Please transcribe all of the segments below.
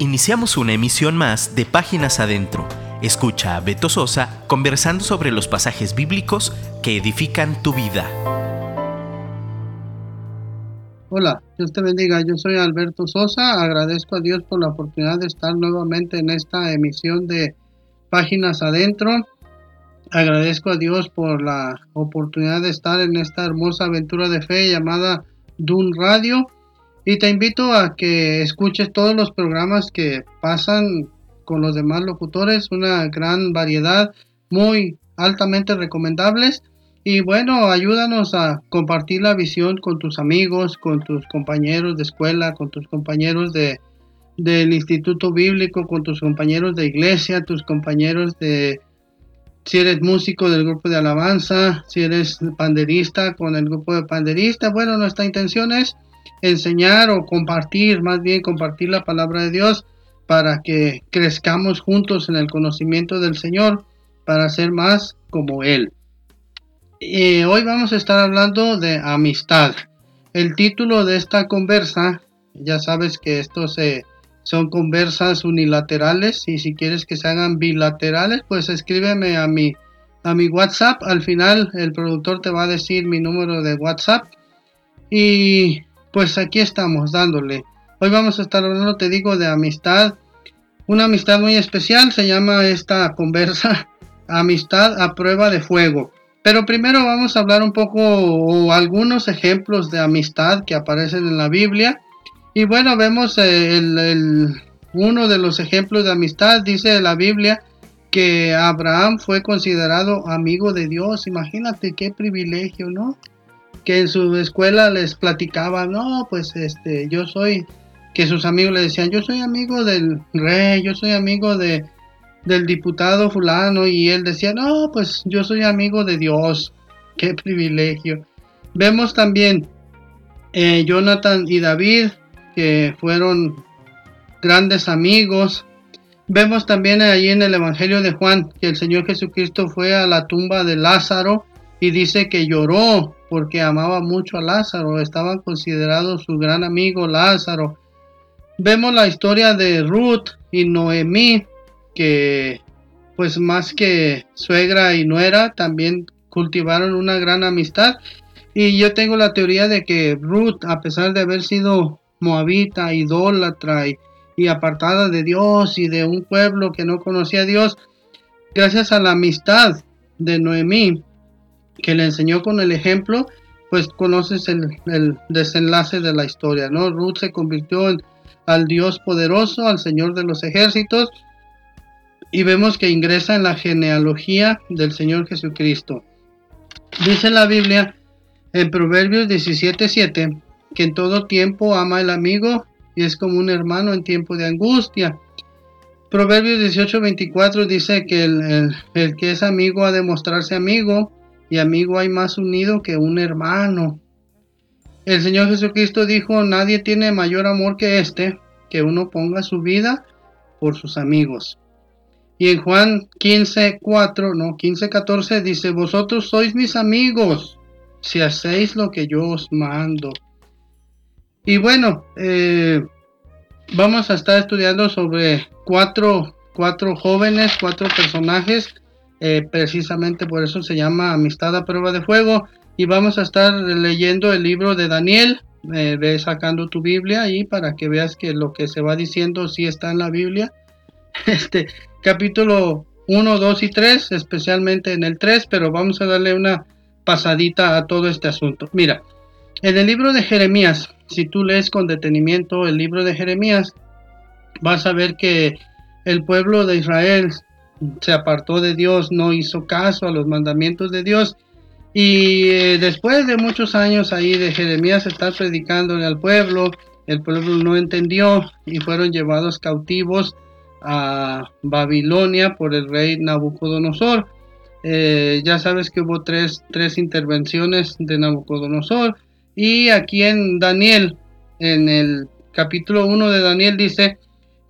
Iniciamos una emisión más de Páginas Adentro. Escucha a Beto Sosa conversando sobre los pasajes bíblicos que edifican tu vida. Hola, Dios te bendiga. Yo soy Alberto Sosa. Agradezco a Dios por la oportunidad de estar nuevamente en esta emisión de Páginas Adentro. Agradezco a Dios por la oportunidad de estar en esta hermosa aventura de fe llamada Dun Radio. Y te invito a que escuches todos los programas que pasan con los demás locutores, una gran variedad, muy altamente recomendables. Y bueno, ayúdanos a compartir la visión con tus amigos, con tus compañeros de escuela, con tus compañeros de, del Instituto Bíblico, con tus compañeros de iglesia, tus compañeros de, si eres músico del grupo de alabanza, si eres panderista con el grupo de panderista. Bueno, nuestra intención es enseñar o compartir, más bien compartir la palabra de Dios para que crezcamos juntos en el conocimiento del Señor, para ser más como Él. Y hoy vamos a estar hablando de amistad. El título de esta conversa, ya sabes que estos son conversas unilaterales y si quieres que se hagan bilaterales, pues escríbeme a mi, a mi WhatsApp. Al final el productor te va a decir mi número de WhatsApp. Y pues aquí estamos dándole. Hoy vamos a estar hablando, te digo, de amistad. Una amistad muy especial, se llama esta conversa Amistad a prueba de fuego. Pero primero vamos a hablar un poco o algunos ejemplos de amistad que aparecen en la Biblia. Y bueno, vemos eh, el, uno de los ejemplos de amistad, dice la Biblia, que Abraham fue considerado amigo de Dios. Imagínate qué privilegio, ¿no? Que en su escuela les platicaba, no, pues este, yo soy, que sus amigos le decían, yo soy amigo del rey, yo soy amigo de, del diputado fulano, y él decía, no, pues yo soy amigo de Dios, qué privilegio. Vemos también eh, Jonathan y David, que fueron grandes amigos. Vemos también ahí en el Evangelio de Juan que el Señor Jesucristo fue a la tumba de Lázaro y dice que lloró porque amaba mucho a Lázaro, estaba considerado su gran amigo Lázaro. Vemos la historia de Ruth y Noemí, que pues más que suegra y nuera, también cultivaron una gran amistad. Y yo tengo la teoría de que Ruth, a pesar de haber sido moabita, idólatra y, y apartada de Dios y de un pueblo que no conocía a Dios, gracias a la amistad de Noemí, que le enseñó con el ejemplo, pues conoces el, desenlace de la historia, ¿no? Ruth se convirtió en, al Dios poderoso, al Señor de los ejércitos, y vemos que ingresa en la genealogía del Señor Jesucristo. Dice la Biblia en Proverbios 17:7 que en todo tiempo ama el amigo y es como un hermano en tiempo de angustia. Proverbios 18:24 dice que el, el que es amigo ha de mostrarse amigo y amigo hay más unido que un hermano. El Señor Jesucristo dijo, nadie tiene mayor amor que este, que uno ponga su vida por sus amigos. Y en Juan 15, 4, no, 15, 14 dice, vosotros sois mis amigos si hacéis lo que yo os mando. Y bueno, eh, vamos a estar estudiando sobre cuatro, cuatro jóvenes, cuatro personajes eh, precisamente por eso se llama Amistad a prueba de fuego. Y vamos a estar leyendo el libro de Daniel. Eh, ve sacando tu Biblia ahí para que veas que lo que se va diciendo sí está en la Biblia. Este capítulo 1, 2 y 3, especialmente en el 3, pero vamos a darle una pasadita a todo este asunto. Mira, en el libro de Jeremías, si tú lees con detenimiento el libro de Jeremías, vas a ver que el pueblo de Israel se apartó de Dios, no hizo caso a los mandamientos de Dios. Y eh, después de muchos años ahí de Jeremías estar predicándole al pueblo, el pueblo no entendió y fueron llevados cautivos a Babilonia por el rey Nabucodonosor. Eh, ya sabes que hubo tres, tres intervenciones de Nabucodonosor. Y aquí en Daniel, en el capítulo 1 de Daniel dice,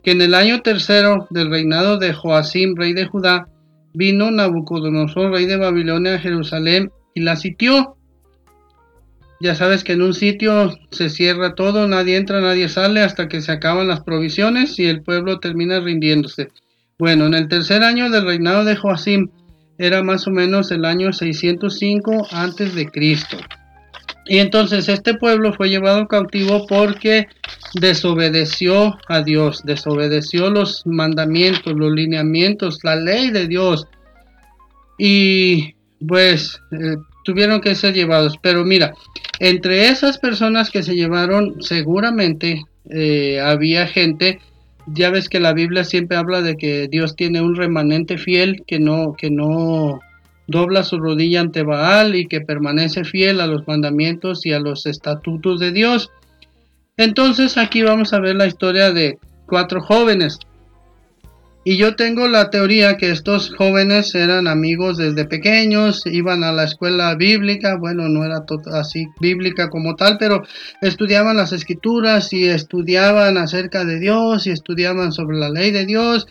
que en el año tercero del reinado de Joacim, rey de Judá, vino Nabucodonosor, rey de Babilonia, a Jerusalén y la sitió. Ya sabes que en un sitio se cierra todo, nadie entra, nadie sale hasta que se acaban las provisiones y el pueblo termina rindiéndose. Bueno, en el tercer año del reinado de Joacim, era más o menos el año 605 antes de Cristo. Y entonces este pueblo fue llevado cautivo porque desobedeció a Dios, desobedeció los mandamientos, los lineamientos, la ley de Dios. Y pues eh, tuvieron que ser llevados. Pero mira, entre esas personas que se llevaron, seguramente eh, había gente, ya ves que la Biblia siempre habla de que Dios tiene un remanente fiel que no, que no dobla su rodilla ante Baal y que permanece fiel a los mandamientos y a los estatutos de Dios. Entonces aquí vamos a ver la historia de cuatro jóvenes. Y yo tengo la teoría que estos jóvenes eran amigos desde pequeños, iban a la escuela bíblica, bueno, no era así bíblica como tal, pero estudiaban las escrituras y estudiaban acerca de Dios y estudiaban sobre la ley de Dios.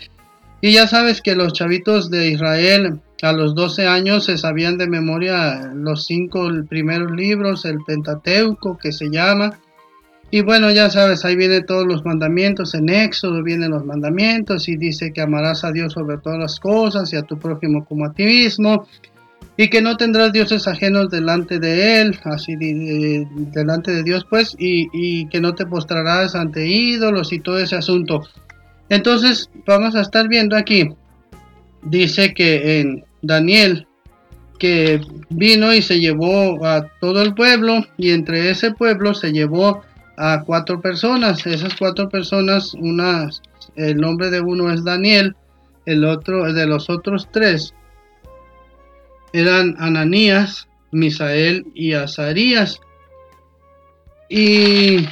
Y ya sabes que los chavitos de Israel a los 12 años se sabían de memoria los cinco primeros libros, el Pentateuco que se llama, y bueno, ya sabes, ahí vienen todos los mandamientos, en Éxodo vienen los mandamientos y dice que amarás a Dios sobre todas las cosas y a tu prójimo como a ti mismo y que no tendrás dioses ajenos delante de él, así delante de Dios pues, y, y que no te postrarás ante ídolos y todo ese asunto. Entonces vamos a estar viendo aquí, dice que en Daniel, que vino y se llevó a todo el pueblo y entre ese pueblo se llevó a cuatro personas. Esas cuatro personas, una, el nombre de uno es Daniel, el otro, de los otros tres, eran Ananías, Misael y Azarías. Y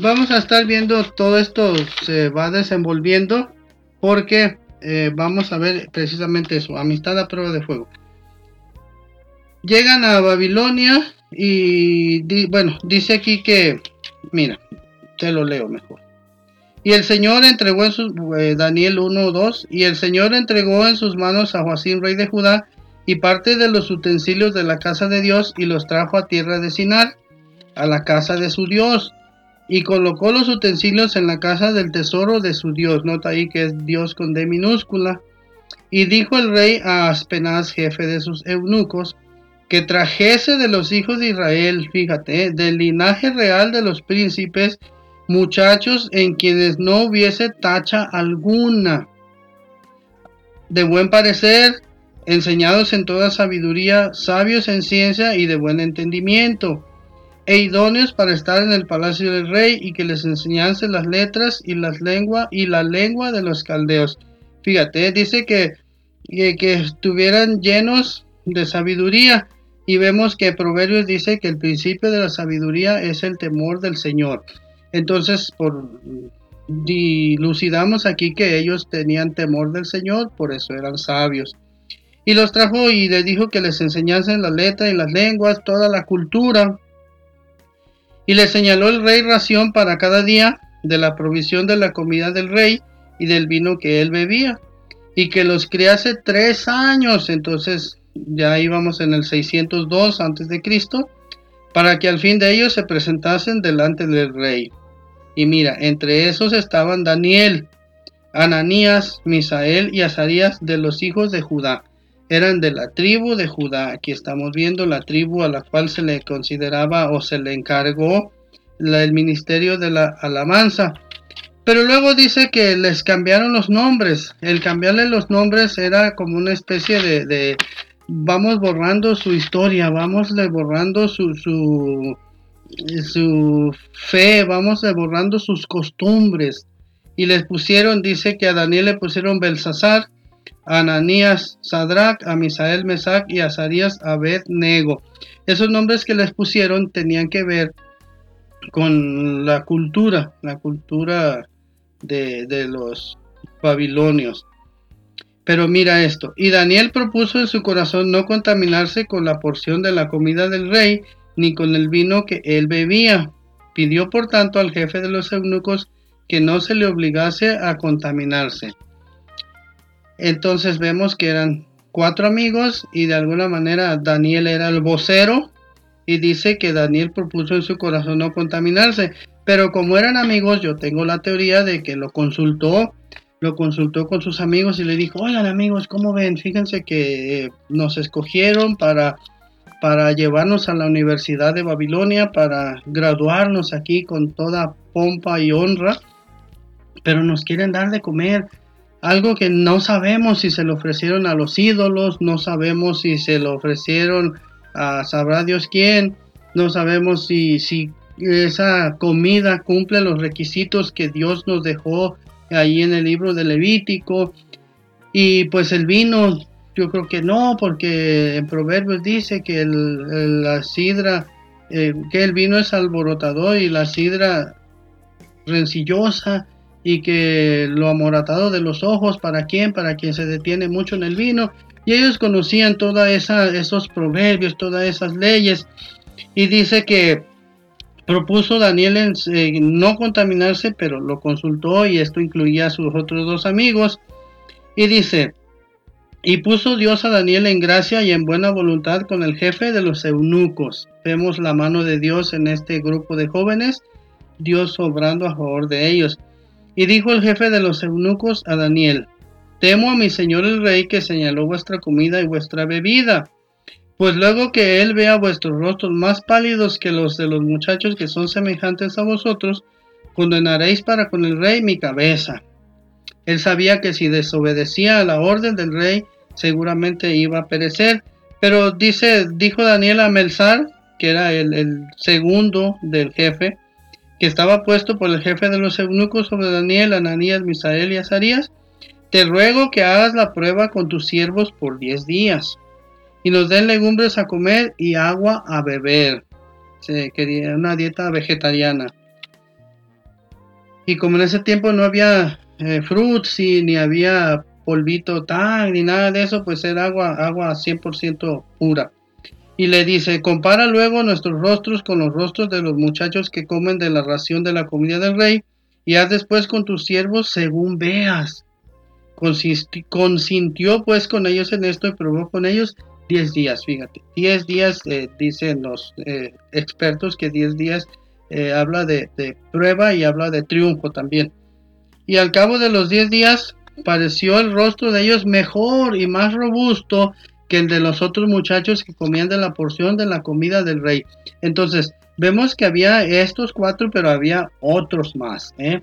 vamos a estar viendo todo esto se va desenvolviendo porque eh, vamos a ver precisamente eso, amistad a prueba de fuego. Llegan a Babilonia y bueno, dice aquí que Mira, te lo leo mejor. Y el Señor entregó en sus, eh, Daniel 1, 2, y el Señor entregó en sus manos a Joacín, rey de Judá, y parte de los utensilios de la casa de Dios, y los trajo a tierra de Sinar, a la casa de su Dios, y colocó los utensilios en la casa del tesoro de su Dios. Nota ahí que es Dios con D minúscula. Y dijo el rey a Aspenaz, jefe de sus eunucos, que trajese de los hijos de Israel, fíjate, del linaje real de los príncipes, muchachos en quienes no hubiese tacha alguna, de buen parecer, enseñados en toda sabiduría, sabios en ciencia y de buen entendimiento, e idóneos para estar en el palacio del rey y que les enseñase las letras y las lenguas y la lengua de los caldeos. Fíjate, dice que, que, que estuvieran llenos de sabiduría y vemos que Proverbios dice que el principio de la sabiduría es el temor del Señor. Entonces, por dilucidamos aquí que ellos tenían temor del Señor, por eso eran sabios. Y los trajo y les dijo que les enseñasen la letra y las lenguas, toda la cultura. Y les señaló el rey ración para cada día de la provisión de la comida del rey y del vino que él bebía. Y que los criase tres años. Entonces ya íbamos en el 602 antes de Cristo, para que al fin de ellos se presentasen delante del rey. Y mira, entre esos estaban Daniel, Ananías, Misael y Azarías de los hijos de Judá. Eran de la tribu de Judá. Aquí estamos viendo la tribu a la cual se le consideraba o se le encargó el ministerio de la alabanza. Pero luego dice que les cambiaron los nombres. El cambiarle los nombres era como una especie de, vamos borrando su historia, vamos borrando su, su, su fe, vamos borrando sus costumbres. Y les pusieron, dice que a Daniel le pusieron Belsasar, Ananías Sadrach, a Misael Mesac y Azarías Abed-Nego. Esos nombres que les pusieron tenían que ver con la cultura, la cultura de los babilonios. Pero mira esto, y Daniel propuso en su corazón no contaminarse con la porción de la comida del rey, ni con el vino que él bebía. Pidió por tanto al jefe de los eunucos que no se le obligase a contaminarse. Entonces vemos que eran cuatro amigos y de alguna manera Daniel era el vocero y dice que Daniel propuso en su corazón no contaminarse. Pero como eran amigos, yo tengo la teoría de que lo consultó, lo consultó con sus amigos y le dijo, oigan amigos, ¿cómo ven? Fíjense que eh, nos escogieron para, para llevarnos a la Universidad de Babilonia, para graduarnos aquí con toda pompa y honra, pero nos quieren dar de comer. Algo que no sabemos si se lo ofrecieron a los ídolos, no sabemos si se lo ofrecieron a sabrá Dios quién, no sabemos si, si esa comida cumple los requisitos que Dios nos dejó ahí en el libro de Levítico. Y pues el vino, yo creo que no, porque en Proverbios dice que la sidra, eh, que el vino es alborotador y la sidra rencillosa y que lo amoratado de los ojos, ¿para quién? Para quien se detiene mucho en el vino. Y ellos conocían todos esos proverbios, todas esas leyes. Y dice que propuso Daniel en, no contaminarse, pero lo consultó y esto incluía a sus otros dos amigos. Y dice, y puso Dios a Daniel en gracia y en buena voluntad con el jefe de los eunucos. Vemos la mano de Dios en este grupo de jóvenes, Dios obrando a favor de ellos. Y dijo el jefe de los eunucos a Daniel, temo a mi señor el rey que señaló vuestra comida y vuestra bebida pues luego que él vea vuestros rostros más pálidos que los de los muchachos que son semejantes a vosotros, condenaréis para con el rey mi cabeza. Él sabía que si desobedecía a la orden del rey, seguramente iba a perecer. Pero dice, dijo Daniel a Melzar, que era el, el segundo del jefe, que estaba puesto por el jefe de los eunucos sobre Daniel, Ananías, Misael y Azarías, te ruego que hagas la prueba con tus siervos por diez días y nos den legumbres a comer y agua a beber. Se quería una dieta vegetariana. Y como en ese tiempo no había eh, y ni había polvito tan ni nada de eso, pues era agua, agua 100% pura. Y le dice, compara luego nuestros rostros con los rostros de los muchachos que comen de la ración de la comida del rey, y haz después con tus siervos según veas. consintió pues con ellos en esto y probó con ellos 10 días, fíjate. 10 días, eh, dicen los eh, expertos que 10 días eh, habla de, prueba y habla de triunfo también. Y al cabo de los 10 días pareció el rostro de ellos mejor y más robusto que el de los otros muchachos que comían de la porción de la comida del rey. Entonces, vemos que había estos cuatro, pero había otros más. ¿eh?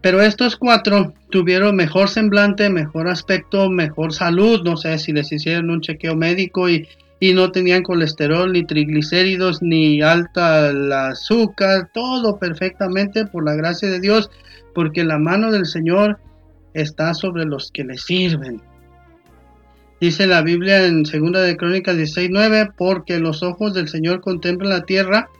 Pero estos cuatro tuvieron mejor semblante, mejor aspecto, mejor salud. No sé si les hicieron un chequeo médico y, no tenían colesterol, ni triglicéridos, ni alta el azúcar. Todo perfectamente por la gracia de Dios, porque la mano del Señor está sobre los que le sirven. Dice la Biblia en 2 de Crónicas 16:9, porque los ojos del Señor contemplan la tierra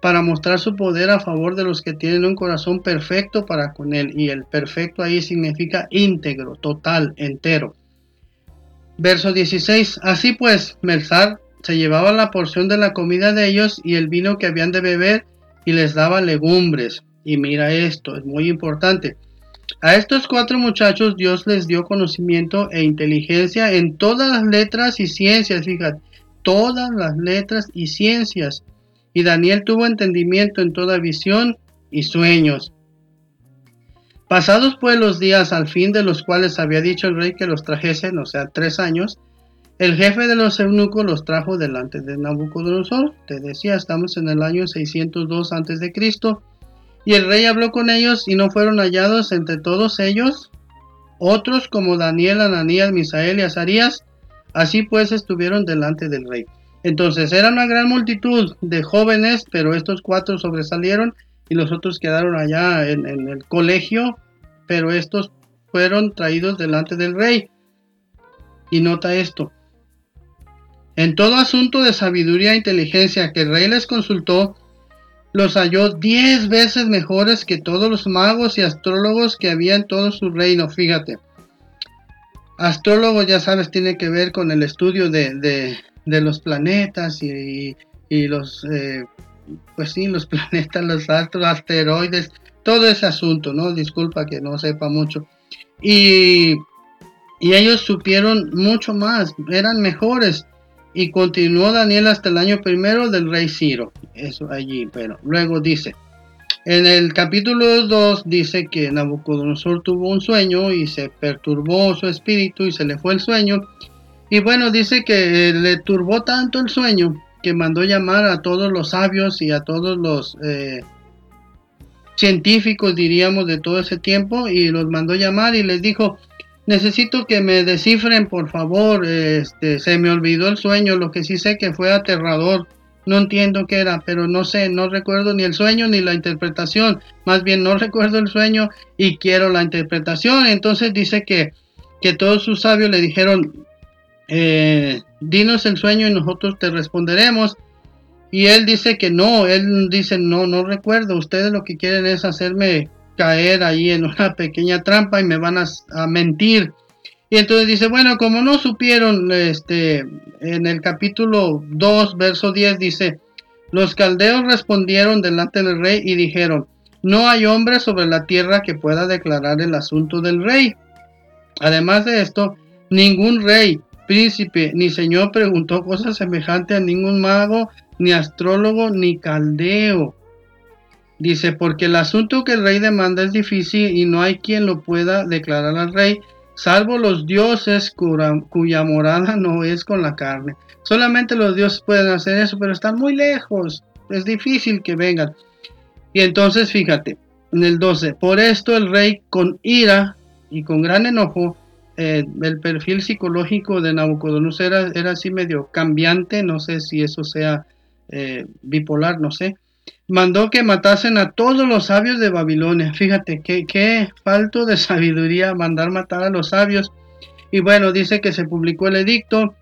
para mostrar su poder a favor de los que tienen un corazón perfecto para con Él. Y el perfecto ahí significa íntegro, total, entero. Verso 16. Así pues, Melzar se llevaba la porción de la comida de ellos y el vino que habían de beber y les daba legumbres. Y mira esto, es muy importante. A estos cuatro muchachos Dios les dio conocimiento e inteligencia en todas las letras y ciencias, fíjate, todas las letras y ciencias y Daniel tuvo entendimiento en toda visión y sueños. Pasados pues los días al fin de los cuales había dicho el rey que los trajesen, o sea, tres años, el jefe de los eunucos los trajo delante de Nabucodonosor. Te decía, estamos en el año 602 a.C. Y el rey habló con ellos y no fueron hallados entre todos ellos otros como Daniel, Ananías, Misael y Azarías. Así pues estuvieron delante del rey. Entonces era una gran multitud de jóvenes, pero estos cuatro sobresalieron y los otros quedaron allá en, el colegio, pero estos fueron traídos delante del rey. Y nota esto. En todo asunto de sabiduría e inteligencia que el rey les consultó, los halló diez veces mejores que todos los magos y astrólogos que había en todo su reino. Fíjate. Astrólogo, ya sabes, tiene que ver con el estudio de, de los planetas y, los, eh, pues sí, los planetas, los astros, asteroides, todo ese asunto, ¿no? Disculpa que no sepa mucho. Y, y ellos supieron mucho más, eran mejores. Y continuó Daniel hasta el año primero del rey Ciro. Eso allí, pero luego dice, en el capítulo 2 dice que Nabucodonosor tuvo un sueño y se perturbó su espíritu y se le fue el sueño. Y bueno, dice que le turbó tanto el sueño que mandó llamar a todos los sabios y a todos los eh, científicos, diríamos, de todo ese tiempo y los mandó llamar y les dijo, necesito que me descifren, por favor, este, se me olvidó el sueño, lo que sí sé que fue aterrador, no entiendo qué era, pero no sé, no recuerdo ni el sueño ni la interpretación, más bien no recuerdo el sueño y quiero la interpretación, entonces dice que, que todos sus sabios le dijeron, eh, dinos el sueño y nosotros te responderemos. Y él dice que no, él dice, no, no recuerdo, ustedes lo que quieren es hacerme caer ahí en una pequeña trampa y me van a, mentir. Y entonces dice, bueno, como no supieron, este, en el capítulo 2, verso 10 dice, los caldeos respondieron delante del rey y dijeron, no hay hombre sobre la tierra que pueda declarar el asunto del rey. Además de esto, ningún rey, príncipe ni señor preguntó cosas semejantes a ningún mago, ni astrólogo, ni caldeo. Dice, porque el asunto que el rey demanda es difícil y no hay quien lo pueda declarar al rey, salvo los dioses cuya morada no es con la carne. Solamente los dioses pueden hacer eso, pero están muy lejos. Es difícil que vengan. Y entonces fíjate, en el 12, por esto el rey con ira y con gran enojo eh, el perfil psicológico de Nabucodonosor era, era, así medio cambiante, no sé si eso sea eh, bipolar, no sé. Mandó que matasen a todos los sabios de Babilonia. Fíjate, qué, qué falto de sabiduría mandar matar a los sabios. Y bueno, dice que se publicó el edicto.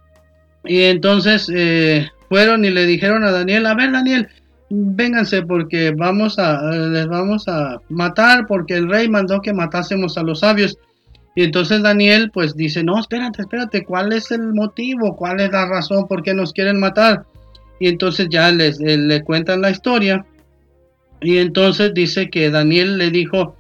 Y entonces eh, fueron y le dijeron a Daniel, a ver Daniel, vénganse porque vamos a, les vamos a matar porque el rey mandó que matásemos a los sabios. Y entonces Daniel pues dice, no, espérate, espérate, ¿cuál es el motivo? ¿Cuál es la razón por qué nos quieren matar? Y entonces ya les, eh, le cuentan la historia. Y entonces dice que Daniel le dijo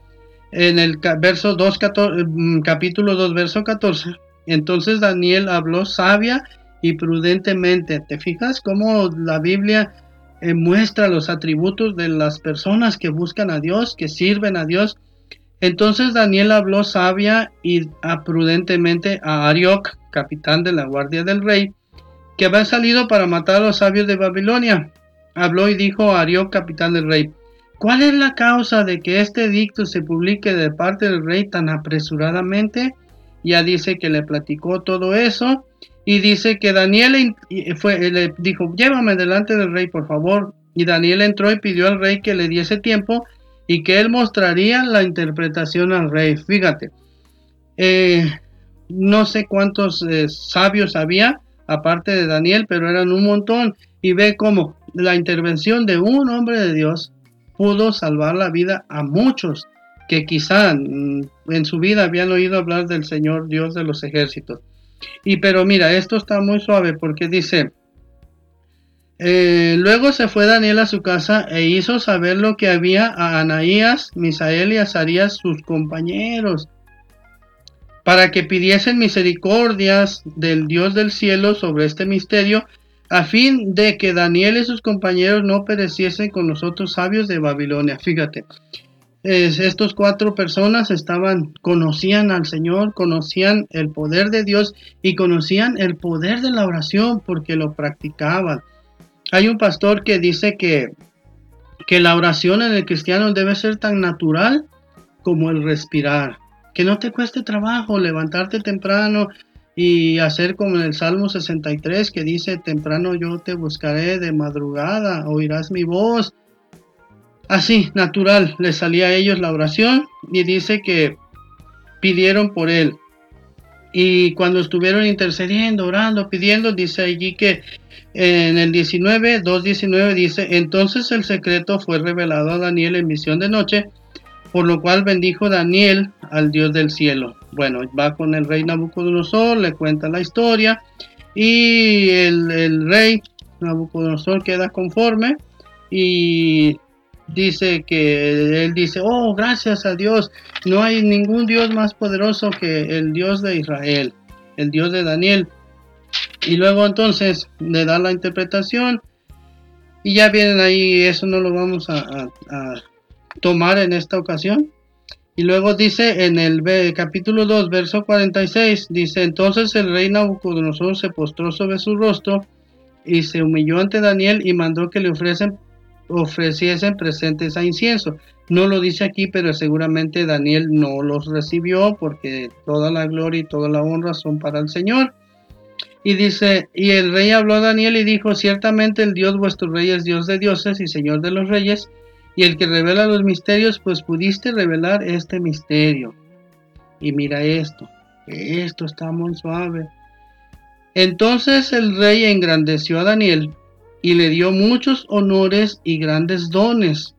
en el verso 2, mm, capítulo 2, verso 14. Entonces Daniel habló sabia y prudentemente. ¿Te fijas cómo la Biblia eh, muestra los atributos de las personas que buscan a Dios, que sirven a Dios? Entonces Daniel habló sabia y prudentemente a Arioc, capitán de la guardia del rey, que había salido para matar a los sabios de Babilonia. Habló y dijo a Arioc, capitán del rey, ¿cuál es la causa de que este edicto se publique de parte del rey tan apresuradamente? Ya dice que le platicó todo eso y dice que Daniel fue, le dijo, llévame delante del rey, por favor. Y Daniel entró y pidió al rey que le diese tiempo y que él mostraría la interpretación al rey. Fíjate, eh, no sé cuántos eh, sabios había, aparte de Daniel, pero eran un montón. Y ve cómo la intervención de un hombre de Dios pudo salvar la vida a muchos que quizá mm, en su vida habían oído hablar del Señor Dios de los ejércitos. Y pero mira, esto está muy suave porque dice, eh, luego se fue Daniel a su casa e hizo saber lo que había a Anaías, Misael y Azarías, sus compañeros, para que pidiesen misericordias del Dios del cielo sobre este misterio, a fin de que Daniel y sus compañeros no pereciesen con los otros sabios de Babilonia. Fíjate, estos cuatro personas estaban, conocían al Señor, conocían el poder de Dios y conocían el poder de la oración porque lo practicaban. Hay un pastor que dice que, que la oración en el cristiano debe ser tan natural como el respirar. Que no te cueste trabajo levantarte temprano y hacer como en el Salmo 63 que dice, temprano yo te buscaré de madrugada, oirás mi voz. Así, natural, le salía a ellos la oración y dice que pidieron por él. Y cuando estuvieron intercediendo, orando, pidiendo, dice allí que en el 19, 2.19 dice, entonces el secreto fue revelado a Daniel en visión de noche, por lo cual bendijo Daniel al Dios del cielo. Bueno, va con el rey Nabucodonosor, le cuenta la historia y el, rey Nabucodonosor queda conforme y dice que él dice, oh, gracias a Dios, no hay ningún Dios más poderoso que el Dios de Israel, el Dios de Daniel. Y luego entonces le da la interpretación y ya vienen ahí, eso no lo vamos a, tomar en esta ocasión. Y luego dice en el capítulo 2, verso 46, dice, entonces el rey Nabucodonosor se postró sobre su rostro y se humilló ante Daniel y mandó que le ofrecen, ofreciesen presentes a incienso. No lo dice aquí, pero seguramente Daniel no los recibió porque toda la gloria y toda la honra son para el Señor. Y dice, y el rey habló a Daniel y dijo, ciertamente el Dios vuestro rey es Dios de dioses y Señor de los reyes, y el que revela los misterios, pues pudiste revelar este misterio. Y mira esto, esto está muy suave. Entonces el rey engrandeció a Daniel y le dio muchos honores y grandes dones,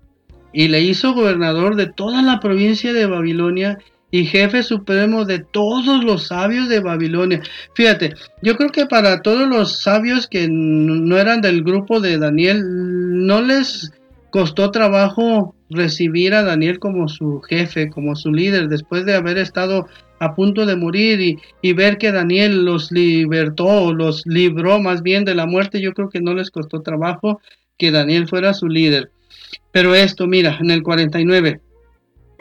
y le hizo gobernador de toda la provincia de Babilonia y jefe supremo de todos los sabios de Babilonia. Fíjate, yo creo que para todos los sabios que no eran del grupo de Daniel, no les costó trabajo recibir a Daniel como su jefe, como su líder, después de haber estado a punto de morir y, ver que Daniel los libertó, los libró más bien de la muerte, yo creo que no les costó trabajo que Daniel fuera su líder. Pero esto, mira, en el 49,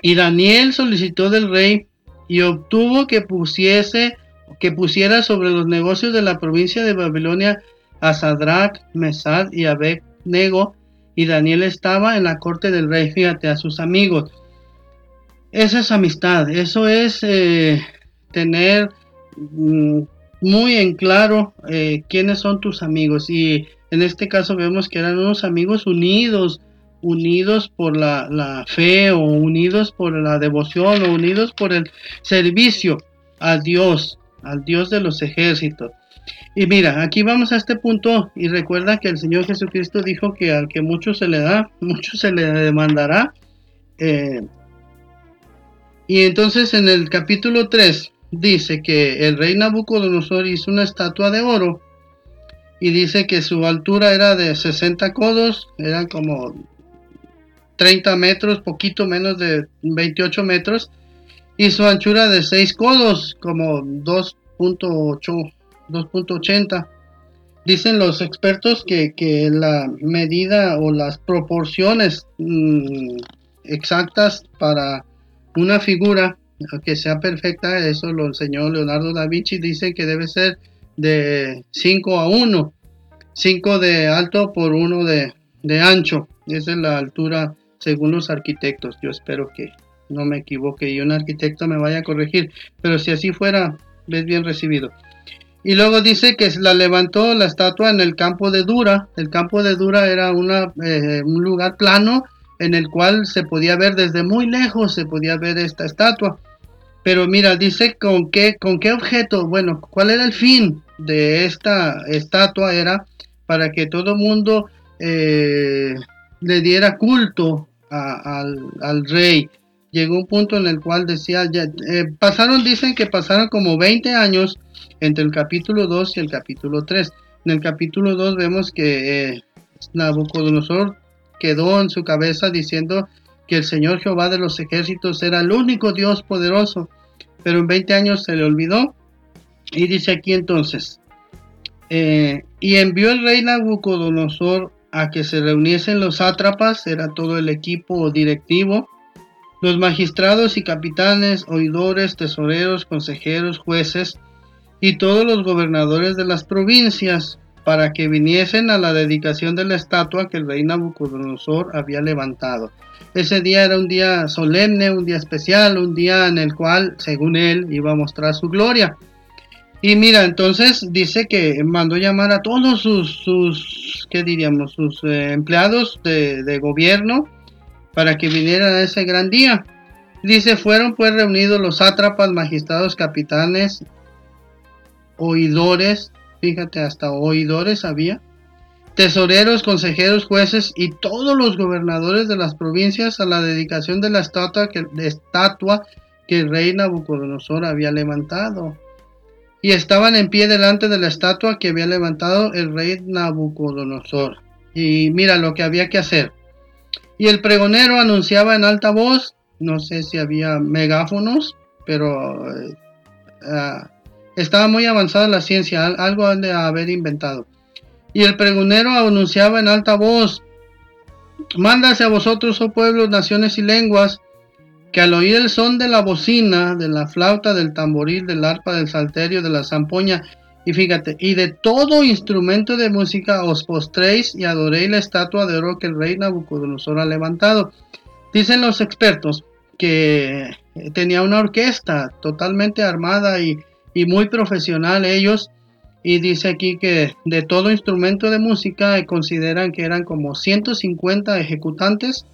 y Daniel solicitó del rey y obtuvo que pusiese que pusiera sobre los negocios de la provincia de Babilonia a Sadrach, Mesad y Abednego, y Daniel estaba en la corte del rey, fíjate, a sus amigos. Esa es amistad, eso es eh, tener mm, muy en claro eh, quiénes son tus amigos. Y en este caso vemos que eran unos amigos unidos, unidos por la, fe o unidos por la devoción o unidos por el servicio a Dios, al Dios de los ejércitos. Y mira, aquí vamos a este punto y recuerda que el Señor Jesucristo dijo que al que mucho se le da, mucho se le demandará. Eh, y entonces en el capítulo 3 dice que el rey Nabucodonosor hizo una estatua de oro y dice que su altura era de 60 codos, eran como 30 metros, poquito menos de 28 metros, y su anchura de 6 codos, como 2.8, 2.80. Dicen los expertos que, la medida o las proporciones mm, exactas para una figura que sea perfecta, eso lo enseñó Leonardo da Vinci, dice que debe ser de 5 a 1, 5 de alto por 1 de, de ancho, esa es la altura según los arquitectos. Yo espero que no me equivoque y un arquitecto me vaya a corregir, pero si así fuera, es bien recibido. Y luego dice que la levantó la estatua en el campo de Dura. El campo de Dura era una, eh, un lugar plano en el cual se podía ver desde muy lejos, se podía ver esta estatua. Pero mira, dice con qué, con qué objeto, bueno, cuál era el fin de esta estatua, era para que todo mundo eh, le diera culto al, rey. Llegó un punto en el cual decía, ya, eh, pasaron, dicen que pasaron como 20 años entre el capítulo 2 y el capítulo 3. En el capítulo 2 vemos que eh, Nabucodonosor quedó en su cabeza diciendo que el Señor Jehová de los ejércitos era el único Dios poderoso, pero en 20 años se le olvidó. Y dice aquí entonces, eh, y envió el rey Nabucodonosor a que se reuniesen los sátrapas, era todo el equipo directivo, los magistrados y capitanes, oidores, tesoreros, consejeros, jueces y todos los gobernadores de las provincias, para que viniesen a la dedicación de la estatua que el rey Nabucodonosor había levantado. Ese día era un día solemne, un día especial, un día en el cual, según él, iba a mostrar su gloria. Y mira, entonces dice que mandó llamar a todos sus, sus ¿qué diríamos? Sus eh, empleados de, gobierno para que vinieran a ese gran día. Dice, fueron pues reunidos los sátrapas, magistrados, capitanes, oidores, fíjate, hasta oidores había, tesoreros, consejeros, jueces y todos los gobernadores de las provincias a la dedicación de la estatua que, de el rey Nabucodonosor había levantado y estaban en pie delante de la estatua que había levantado el rey Nabucodonosor. Y mira lo que había que hacer. Y el pregonero anunciaba en alta voz, no sé si había megáfonos, pero eh, ah, estaba muy avanzada la ciencia, algo han de haber inventado. Y el pregonero anunciaba en alta voz, mándase a vosotros, oh pueblos, naciones y lenguas, que al oír el son de la bocina, de la flauta, del tamboril, del arpa, del salterio, de la zampoña, y fíjate, y de todo instrumento de música os postréis y adoréis la estatua de oro que el rey Nabucodonosor ha levantado. Dicen los expertos que tenía una orquesta totalmente armada y, y muy profesional ellos. Y dice aquí que de todo instrumento de música consideran que eran como 150 ejecutantes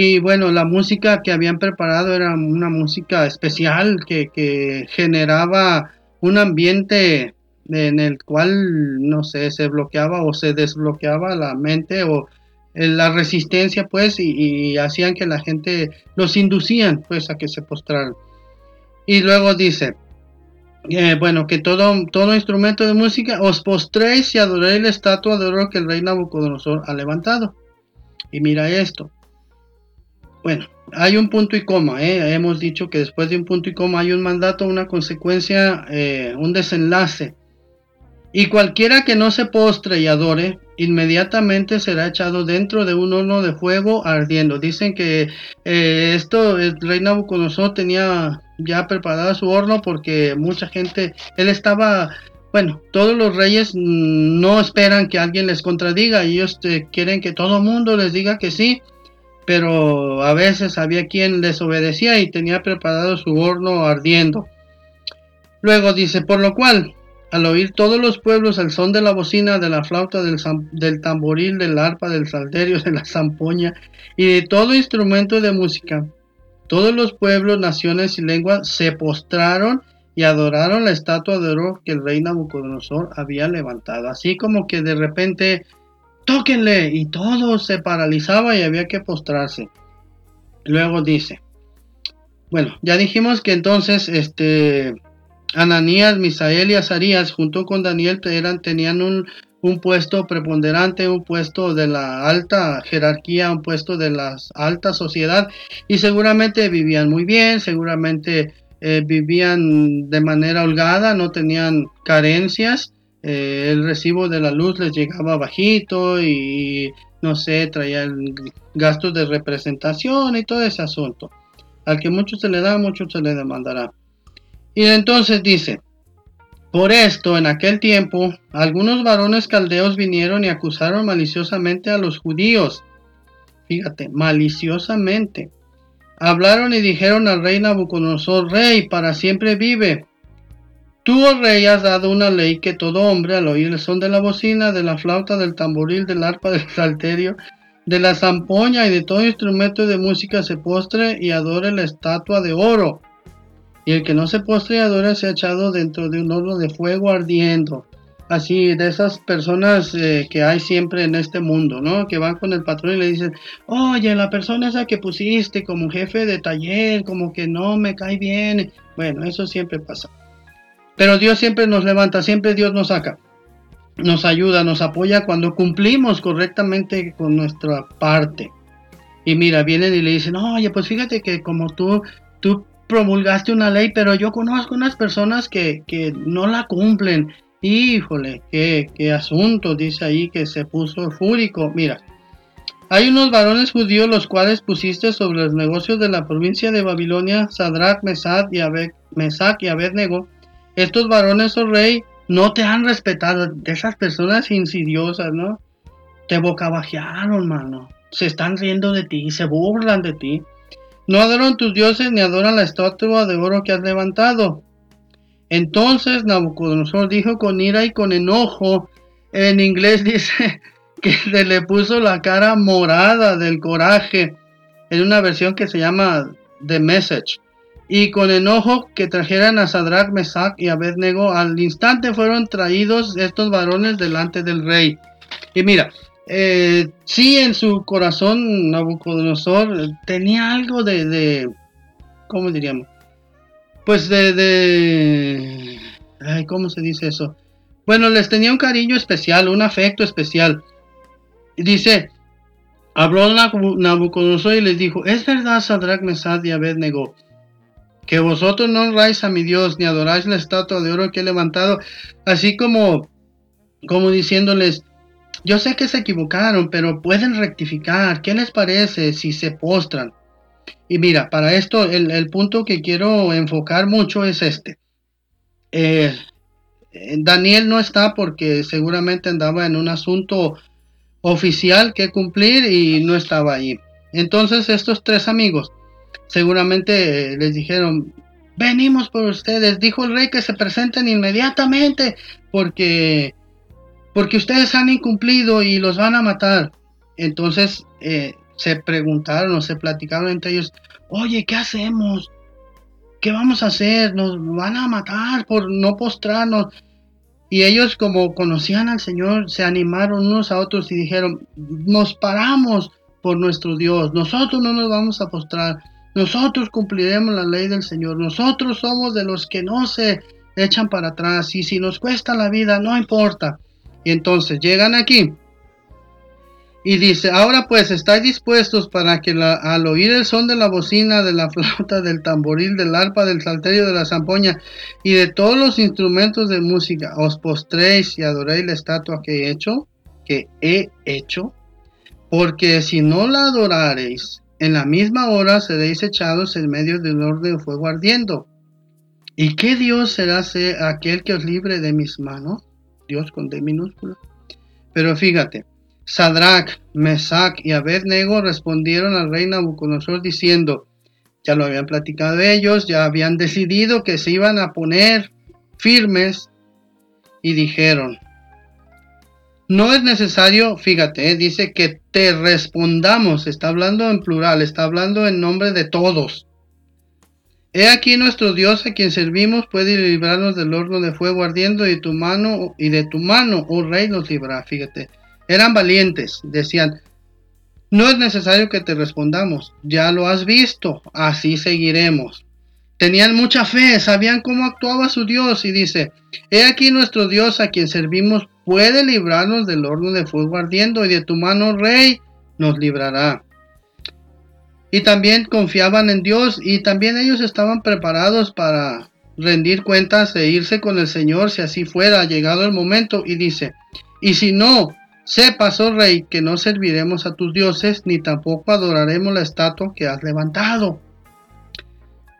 y bueno, la música que habían preparado era una música especial que, generaba un ambiente en el cual, no sé, se bloqueaba o se desbloqueaba la mente o la resistencia, pues, y, hacían que la gente, los inducían, pues, a que se postraran. Y luego dice, eh, bueno, que todo, todo instrumento de música, os postréis y adoréis la estatua de oro que el rey Nabucodonosor ha levantado. Y mira esto, bueno, hay un punto y coma, ¿eh? hemos dicho que después de un punto y coma hay un mandato, una consecuencia, eh, un desenlace. Y cualquiera que no se postre y adore, inmediatamente será echado dentro de un horno de fuego ardiendo. Dicen que esto, el rey Nabucodonosor tenía ya preparado su horno porque mucha gente, él estaba bueno, todos los reyes no esperan que alguien les contradiga, ellos quieren que todo el mundo les diga que sí, pero a veces había quien desobedecía y tenía preparado su horno ardiendo. Luego dice, por lo cual, al oír todos los pueblos el son de la bocina, de la flauta, del, del tamboril, del arpa, del salterio, de la zampoña y de todo instrumento de música, todos los pueblos, naciones y lenguas se postraron y adoraron la estatua de oro que el rey Nabucodonosor había levantado. Así como que de repente tóquenle. Y todo se paralizaba y había que postrarse. Luego dice, bueno, ya dijimos que entonces este Ananías, Misael y Azarías junto con Daniel eran, tenían un, un puesto preponderante, un puesto de la alta jerarquía, un puesto de la alta sociedad y seguramente vivían muy bien, seguramente eh, vivían de manera holgada, no tenían carencias eh, el recibo de la luz les llegaba bajito y no sé, traía gastos de representación y todo ese asunto. Al que mucho se le da, mucho se le demandará. Y entonces dice, por esto en aquel tiempo algunos varones caldeos vinieron y acusaron maliciosamente a los judíos. Fíjate, maliciosamente. Hablaron y dijeron al rey Nabucodonosor, rey, para siempre vive. Tú, oh rey, has dado una ley que todo hombre al oír el son de la bocina, de la flauta, del tamboril, del arpa, del salterio, de la zampoña y de todo instrumento de música se postre y adore la estatua de oro. Y el que no se postre y adore se ha echado dentro de un horno de fuego ardiendo. Así, de esas personas eh, que hay siempre en este mundo, ¿no? Que van con el patrón y le dicen, oye, la persona esa que pusiste como jefe de taller, como que no me cae bien. Bueno, eso siempre pasa. Pero Dios siempre nos levanta, siempre Dios nos saca, nos ayuda, nos apoya cuando cumplimos correctamente con nuestra parte. Y mira, vienen y le dicen, oye, pues fíjate que como tú, tú promulgaste una ley, pero yo conozco unas personas que, que no la cumplen. Híjole, qué, qué asunto, dice ahí que se puso fúrico. Mira, hay unos varones judíos los cuales pusiste sobre los negocios de la provincia de Babilonia, Sadrach, Mesach y, Abed, y Abednego, estos varones, oh rey, no te han respetado. De esas personas insidiosas, ¿no? Te bocabajearon, mano. Se están riendo de ti, se burlan de ti. No adoran tus dioses ni adoran la estatua de oro que has levantado. Entonces Nabucodonosor dijo con ira y con enojo, en inglés dice que se le puso la cara morada del coraje, en una versión que se llama The Message y con enojo que trajeran a Sadrach, Mesach y Abednego, al instante fueron traídos estos varones delante del rey. Y mira, eh, sí en su corazón Nabucodonosor tenía algo de, ¿cómo diríamos? Pues de, ay, ¿cómo se dice eso? Bueno, les tenía un cariño especial, un afecto especial. Dice, habló Nabucodonosor y les dijo, es verdad Sadrach, Mesach y Abednego que vosotros no honráis a mi Dios, ni adoráis la estatua de oro que he levantado, así como, como diciéndoles, yo sé que se equivocaron, pero pueden rectificar. ¿Qué les parece si se postran? Y mira, para esto el, punto que quiero enfocar mucho es este. Eh, Daniel no está porque seguramente andaba en un asunto oficial que cumplir y no estaba ahí. Entonces estos tres amigos seguramente les dijeron, venimos por ustedes. Dijo el rey que se presenten inmediatamente porque, porque ustedes han incumplido y los van a matar. Entonces eh, se preguntaron o se platicaron entre ellos, oye, ¿qué hacemos? ¿Qué vamos a hacer? Nos van a matar por no postrarnos. Y ellos como conocían al Señor, se animaron unos a otros y dijeron, nos paramos por nuestro Dios, nosotros no nos vamos a postrar, nosotros cumpliremos la ley del Señor, nosotros somos de los que no se echan para atrás y si nos cuesta la vida, no importa. Y entonces llegan aquí y dice, ahora pues estáis dispuestos para que al oír el son de la bocina, de la flauta, del tamboril, del arpa, del salterio, de la zampoña y de todos los instrumentos de música, os postréis y adoréis la estatua que he hecho, que he hecho, porque si no la adorareis, en la misma hora seréis echados en medio del orden de fuego ardiendo. ¿Y qué Dios será aquel que os libre de mis manos? Dios con D minúscula. Pero fíjate, Sadrach, Mesach y Abednego respondieron al rey Nabucodonosor diciendo, ya lo habían platicado ellos, ya habían decidido que se iban a poner firmes y dijeron, no es necesario, fíjate, eh, dice que te respondamos, está hablando en plural, está hablando en nombre de todos. He aquí nuestro Dios a quien servimos puede librarnos del horno de fuego ardiendo y de tu mano y de tu mano, oh rey, nos libra, fíjate. Eran valientes, decían, no es necesario que te respondamos, ya lo has visto, así seguiremos. Tenían mucha fe, sabían cómo actuaba su Dios y dice, he aquí nuestro Dios a quien servimos puede librarnos del horno de fuego ardiendo y de tu mano, rey, nos librará. Y también confiaban en Dios y también ellos estaban preparados para rendir cuentas e irse con el Señor si así fuera llegado el momento y dice, y si no, Sepas, oh rey, que no serviremos a tus dioses, ni tampoco adoraremos la estatua que has levantado.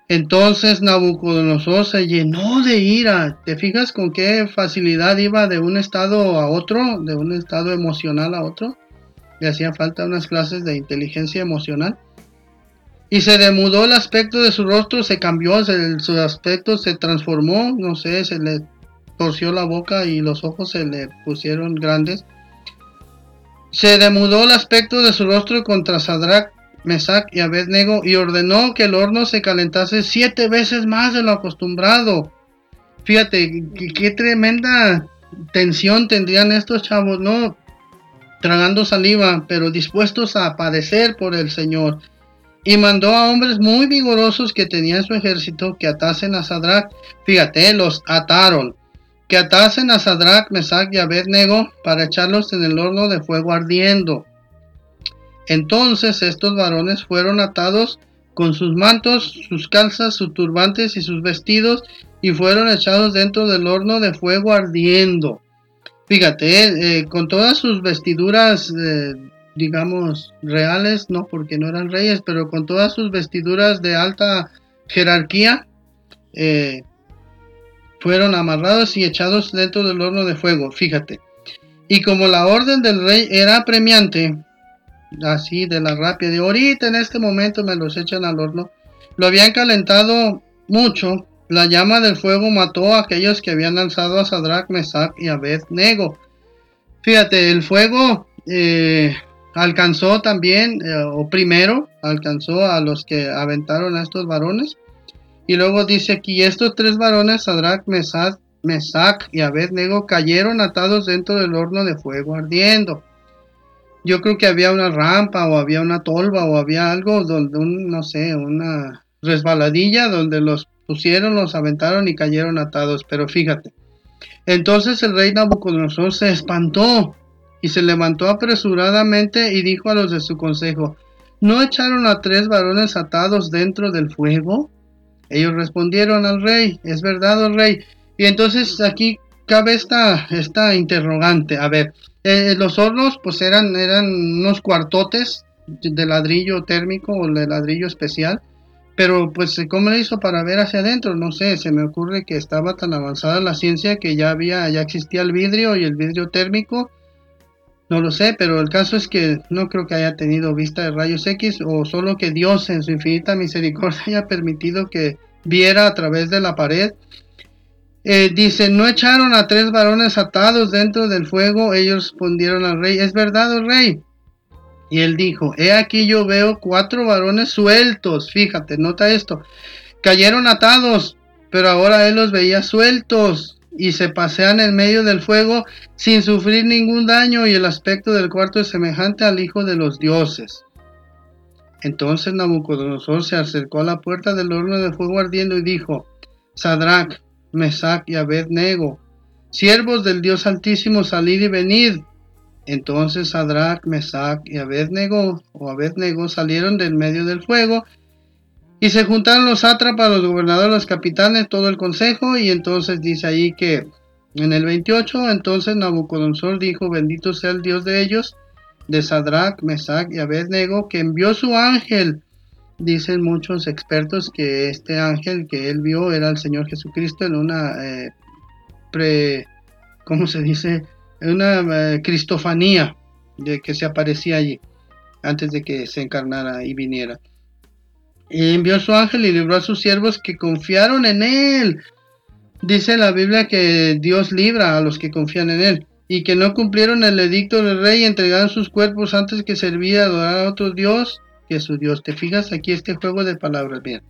Entonces Nabucodonosor se llenó de ira. ¿Te fijas con qué facilidad iba de un estado a otro, de un estado emocional a otro? Le hacían falta unas clases de inteligencia emocional. Y se demudó el aspecto de su rostro, se cambió, su aspecto se transformó, no sé, se le torció la boca y los ojos se le pusieron grandes se demudó el aspecto de su rostro contra Sadrach, Mesach y Abednego y ordenó que el horno se calentase siete veces más de lo acostumbrado. Fíjate, qué, tremenda tensión tendrían estos chavos, ¿no? Tragando saliva, pero dispuestos a padecer por el Señor. Y mandó a hombres muy vigorosos que tenían su ejército que atasen a Sadrach. Fíjate, los ataron que atasen a Sadrach, Mesach y Abednego para echarlos en el horno de fuego ardiendo. Entonces estos varones fueron atados con sus mantos, sus calzas, sus turbantes y sus vestidos y fueron echados dentro del horno de fuego ardiendo. Fíjate, eh, con todas sus vestiduras, eh, digamos, reales, no porque no eran reyes, pero con todas sus vestiduras de alta jerarquía, fueron amarrados y echados dentro del horno de fuego, fíjate. Y como la orden del rey era premiante, así de la rapia, de ahorita en este momento me los echan al horno, lo habían calentado mucho, la llama del fuego mató a aquellos que habían lanzado a Sadrach, Mesach y Abednego. Fíjate, el fuego eh, alcanzó también, eh, o primero, alcanzó a los que aventaron a estos varones y luego dice aquí, estos tres varones, Sadrach, Mesach, y Abednego, cayeron atados dentro del horno de fuego ardiendo. Yo creo que había una rampa o había una tolva o había algo donde, un, no sé, una resbaladilla donde los pusieron, los aventaron y cayeron atados. Pero fíjate, entonces el rey Nabucodonosor se espantó y se levantó apresuradamente y dijo a los de su consejo, ¿no echaron a tres varones atados dentro del fuego? Ellos respondieron al rey, es verdad, oh rey. Y entonces aquí cabe esta, esta interrogante. A ver, eh, los hornos pues eran, eran unos cuartotes de ladrillo térmico o de ladrillo especial. Pero pues ¿cómo le hizo para ver hacia adentro? No sé, se me ocurre que estaba tan avanzada la ciencia que ya había, ya existía el vidrio y el vidrio térmico. No lo sé, pero el caso es que no creo que haya tenido vista de rayos X o solo que Dios en su infinita misericordia haya permitido que viera a través de la pared eh, dice, no echaron a tres varones atados dentro del fuego. Ellos respondieron al rey, es verdad, oh rey. Y él dijo, he aquí yo veo cuatro varones sueltos. Fíjate, nota esto. Cayeron atados, pero ahora él los veía sueltos y se pasean en medio del fuego sin sufrir ningún daño y el aspecto del cuarto es semejante al Hijo de los dioses. Entonces Nabucodonosor se acercó a la puerta del horno de fuego ardiendo y dijo, Sadrach, Mesac y Abednego, siervos del Dios Altísimo, salid y venid. Entonces Sadrach, Mesac y Abednego o Abednego salieron del medio del fuego y se juntaron los sátrapas, los gobernadores, los capitanes, todo el consejo y entonces dice ahí que en el 28 entonces Nabucodonosor dijo, bendito sea el Dios de ellos, de Sadrach, Mesac y Abednego, que envió su ángel dicen muchos expertos que este ángel que él vio era el Señor Jesucristo en una eh, pre, ¿cómo se dice? Una eh, cristofanía de que se aparecía allí antes de que se encarnara y viniera. Envió su ángel y libró a sus siervos que confiaron en él. Dice la Biblia que Dios libra a los que confían en él y que no cumplieron el edicto del rey y entregaron sus cuerpos antes que servía a adorar a otro Dios que su Dios. ¿Te fijas aquí este juego de palabras? Bien.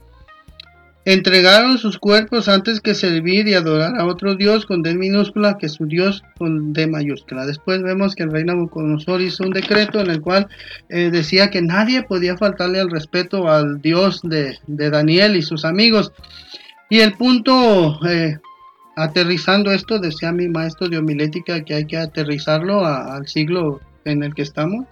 Entregaron sus cuerpos antes que servir y adorar a otro Dios con D minúscula que su Dios con D mayúscula. Después vemos que el rey Nabucodonosor hizo un decreto en el cual eh, decía que nadie podía faltarle al respeto al Dios de, Daniel y sus amigos. Y el punto, eh, aterrizando esto, decía mi maestro de homilética que hay que aterrizarlo al siglo en el que estamos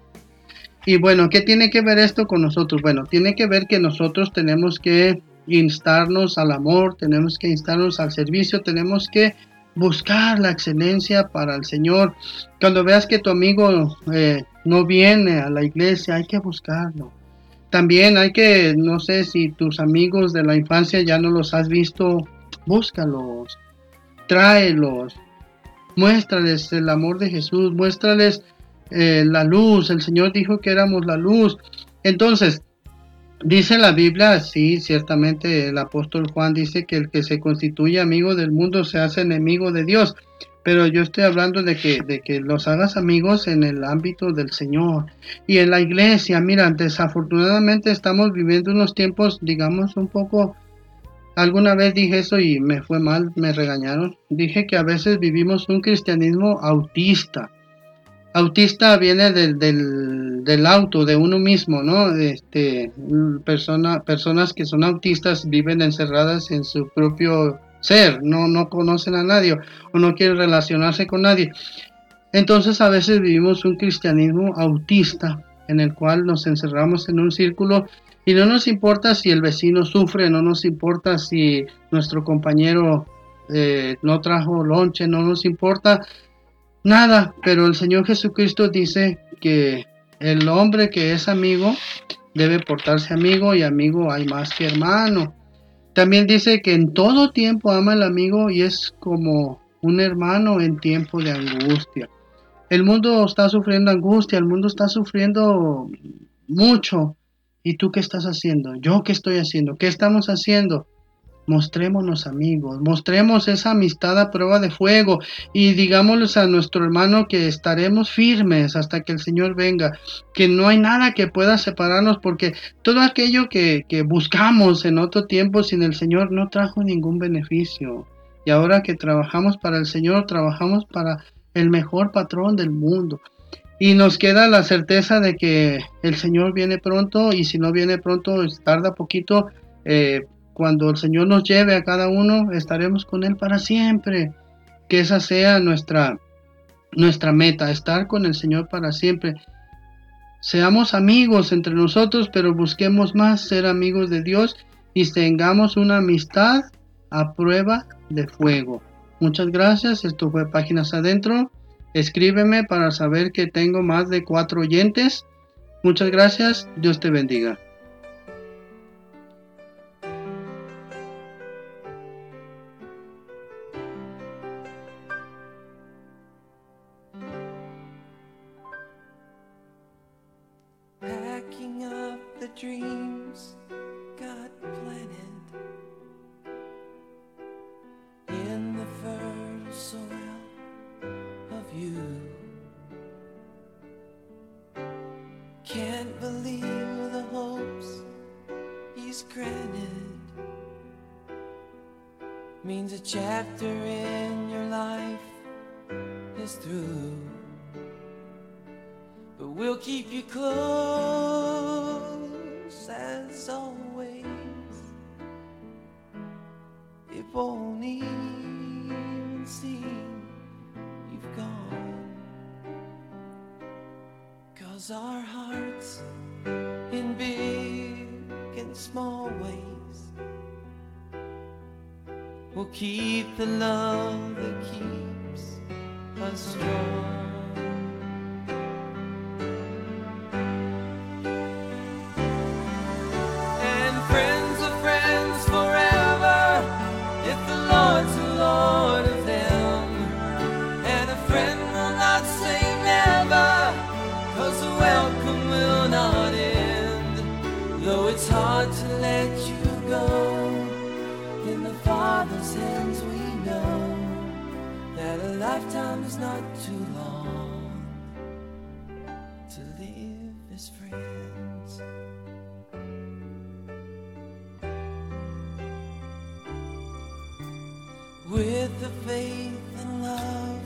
y bueno, ¿qué tiene que ver esto con nosotros? Bueno, tiene que ver que nosotros tenemos que instarnos al amor, tenemos que instarnos al servicio, tenemos que buscar la excelencia para el Señor. Cuando veas que tu amigo eh, no viene a la iglesia, hay que buscarlo. También hay que, no sé si tus amigos de la infancia ya no los has visto, búscalos, tráelos, muéstrales el amor de Jesús, muéstrales eh, la luz, el Señor dijo que éramos la luz. Entonces, dice la Biblia, sí, ciertamente el apóstol Juan dice que el que se constituye amigo del mundo se hace enemigo de Dios. Pero yo estoy hablando de que, de que los hagas amigos en el ámbito del Señor y en la iglesia. Mira, desafortunadamente estamos viviendo unos tiempos, digamos, un poco Alguna vez dije eso y me fue mal, me regañaron. Dije que a veces vivimos un cristianismo autista. Autista viene del, del, auto, de uno mismo, ¿no? Este, persona, personas que son autistas viven encerradas en su propio ser, no, no conocen a nadie o no quieren relacionarse con nadie. Entonces a veces vivimos un cristianismo autista en el cual nos encerramos en un círculo y no nos importa si el vecino sufre, no nos importa si nuestro compañero eh, no trajo lonche, no nos importa nada, pero el Señor Jesucristo dice que el hombre que es amigo debe portarse amigo y amigo hay más que hermano. También dice que en todo tiempo ama al amigo y es como un hermano en tiempo de angustia. El mundo está sufriendo angustia, el mundo está sufriendo mucho. ¿Y tú qué estás haciendo? ¿Yo qué estoy haciendo? ¿Qué estamos haciendo? Mostrémonos amigos, mostremos esa amistad a prueba de fuego y digámosles a nuestro hermano que estaremos firmes hasta que el Señor venga, que no hay nada que pueda separarnos porque todo aquello que, que buscamos en otro tiempo sin el Señor no trajo ningún beneficio. Y ahora que trabajamos para el Señor, trabajamos para el mejor patrón del mundo. Y nos queda la certeza de que el Señor viene pronto y si no viene pronto, tarda poquito, eh, cuando el Señor nos lleve a cada uno, estaremos con Él para siempre. Que esa sea nuestra, nuestra meta, estar con el Señor para siempre. Seamos amigos entre nosotros, pero busquemos más ser amigos de Dios y tengamos una amistad a prueba de fuego. Muchas gracias, esto fue Páginas Adentro. Escríbeme para saber que tengo más de cuatro oyentes. Muchas gracias, Dios te bendiga. means a chapter in your life is through. But we'll keep you close. will keep the love that keeps us strong. his friends. With the faith and love